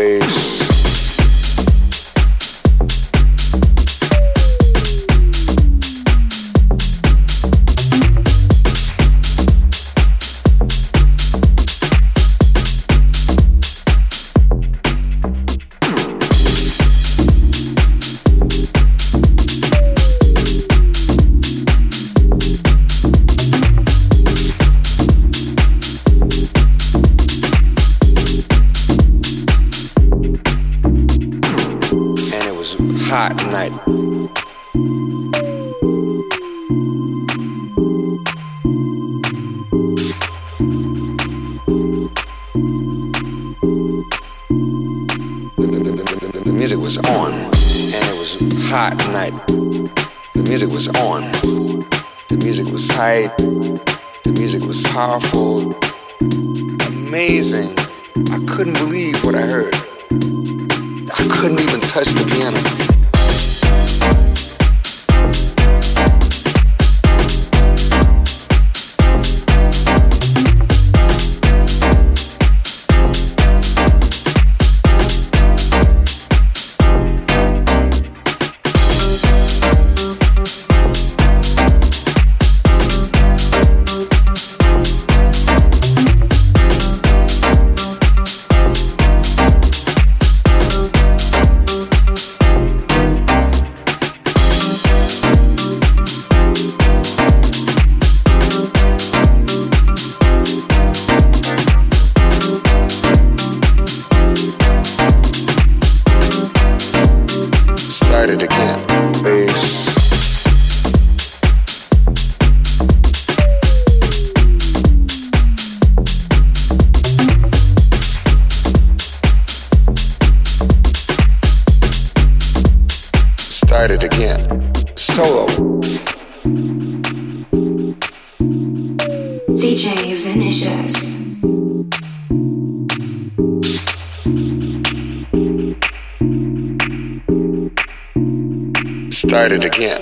Bass. Was on. The music was tight. The music was powerful. Amazing. I couldn't believe what I heard. I couldn't even touch the piano. Started again.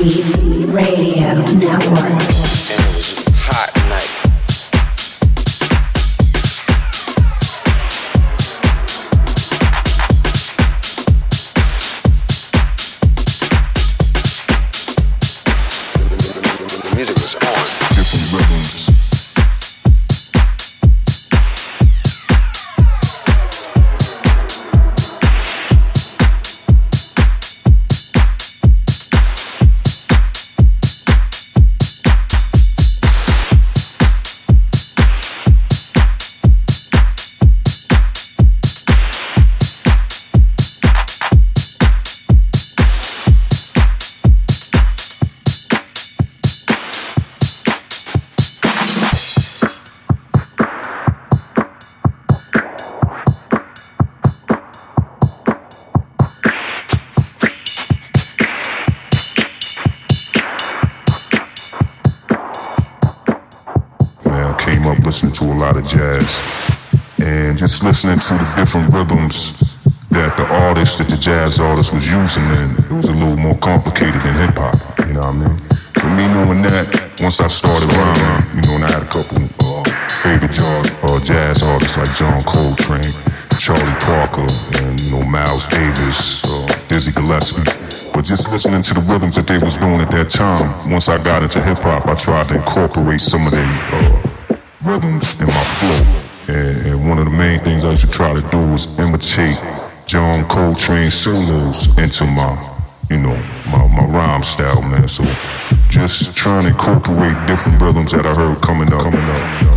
Deep Radio Network. The different rhythms that the artist, that the jazz artist was using, and it was a little more complicated than hip hop. You know what I mean? So me knowing that, once I started rhyming, you know, and I had a couple uh, favorite jazz, uh, jazz artists like John Coltrane, Charlie Parker, and you know Miles Davis, uh, Dizzy Gillespie. But just listening to the rhythms that they was doing at that time, once I got into hip hop, I tried to incorporate some of their uh, rhythms in my flow. And, and, one of the main things I used to try to do was imitate John Coltrane solos into my, you know, my, my rhyme style, man. So just trying to incorporate different rhythms that I heard coming up, coming up.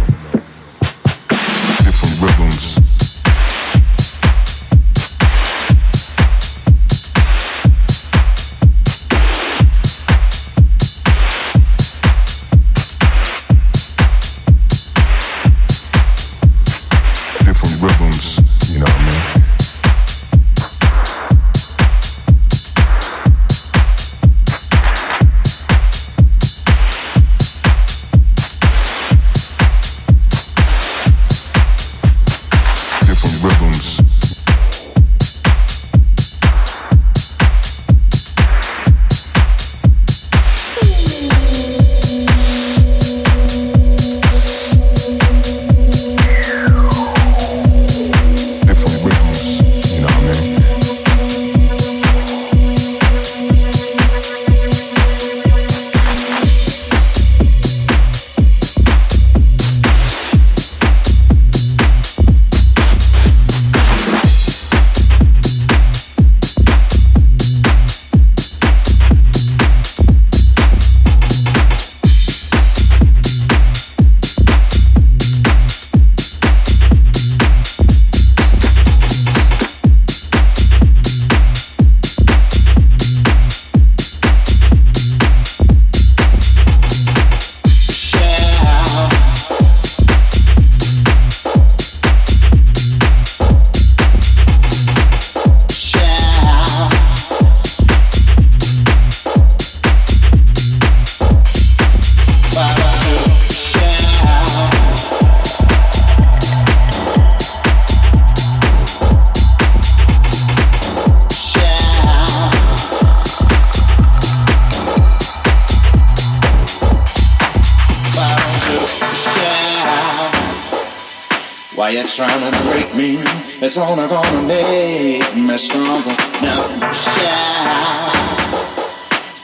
It's only gonna make me stronger. Now shout.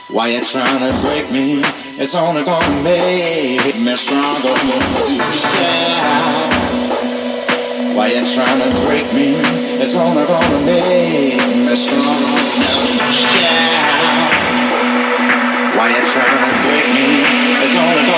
Why you trying to break me? It's only gonna make me stronger. Shout. Why you trying to break me? It's only gonna make me stronger. Now shout. Why you trying to break me? It's only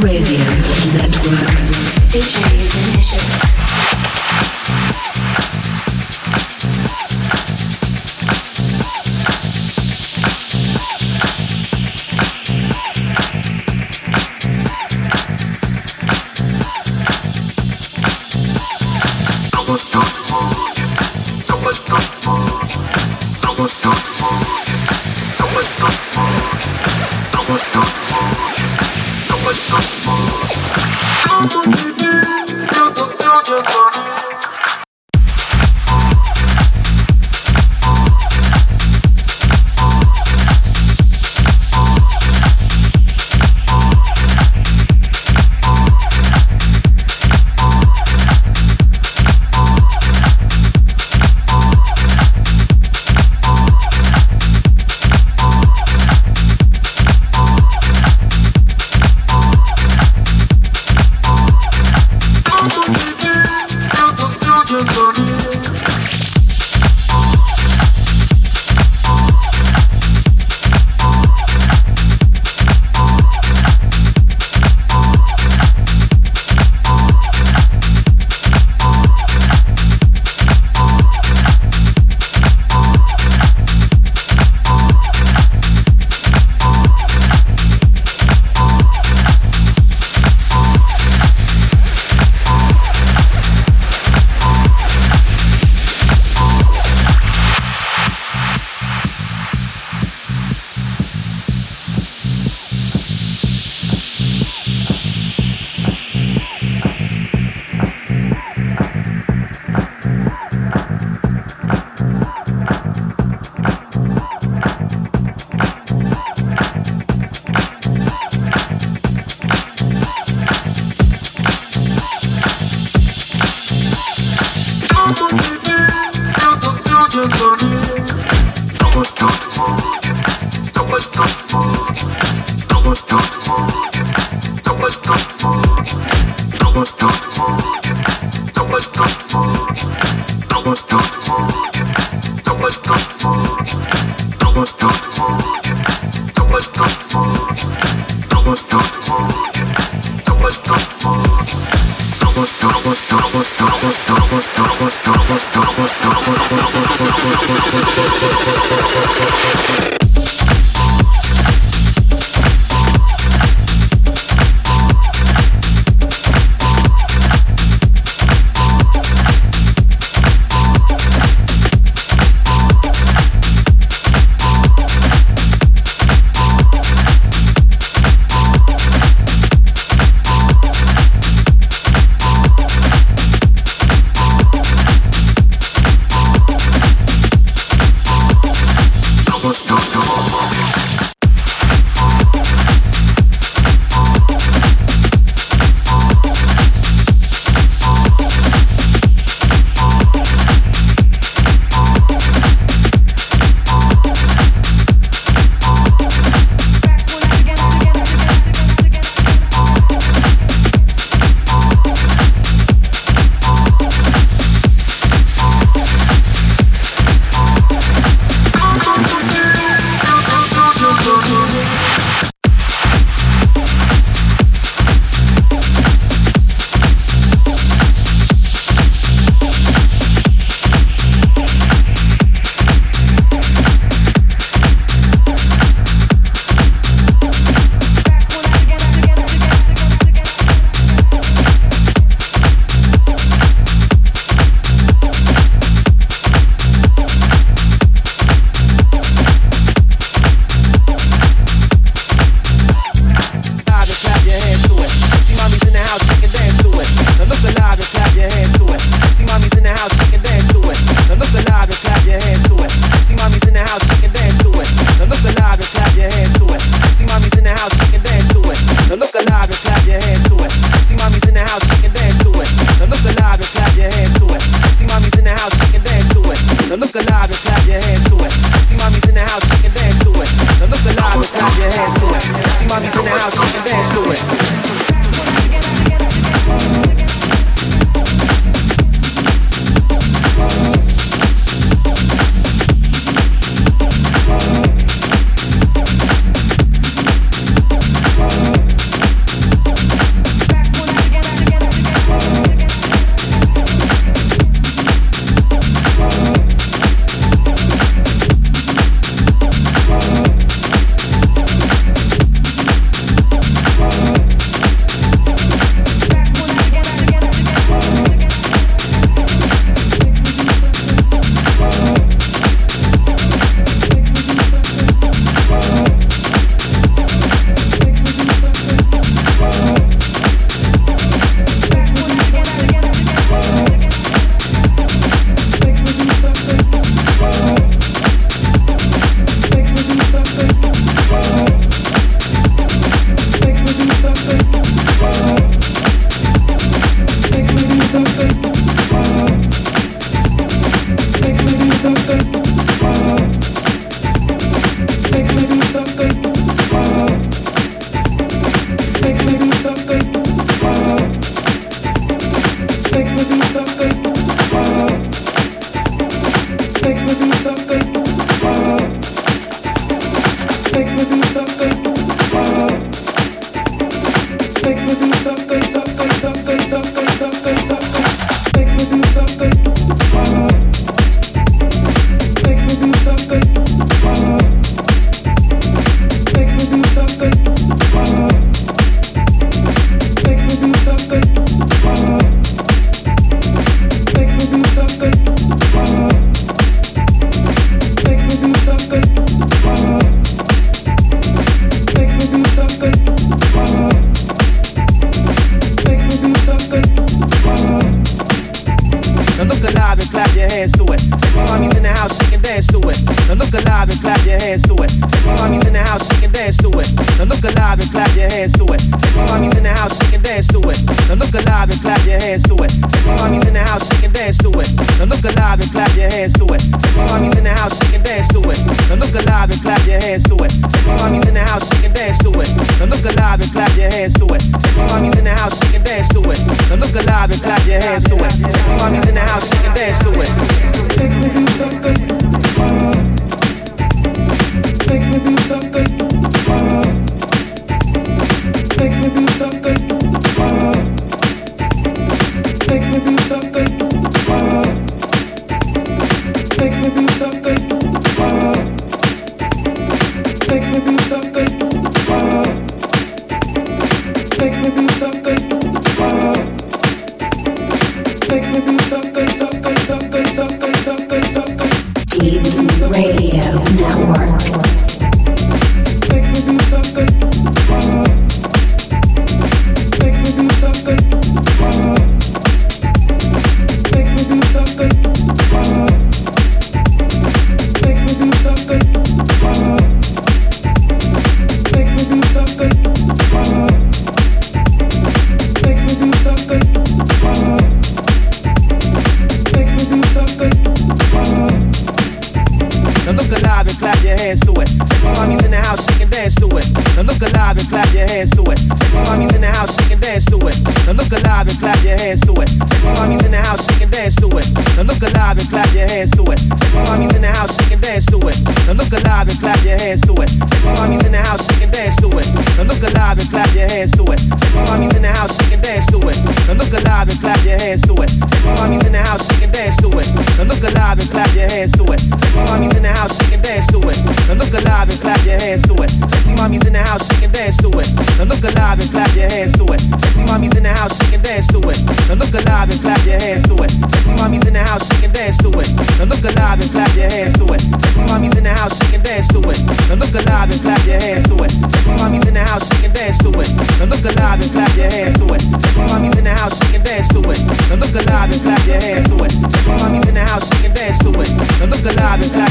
Radio Network. DJ Initiative.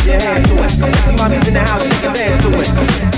your hands to it. See mommy's in the house, she can dance to it.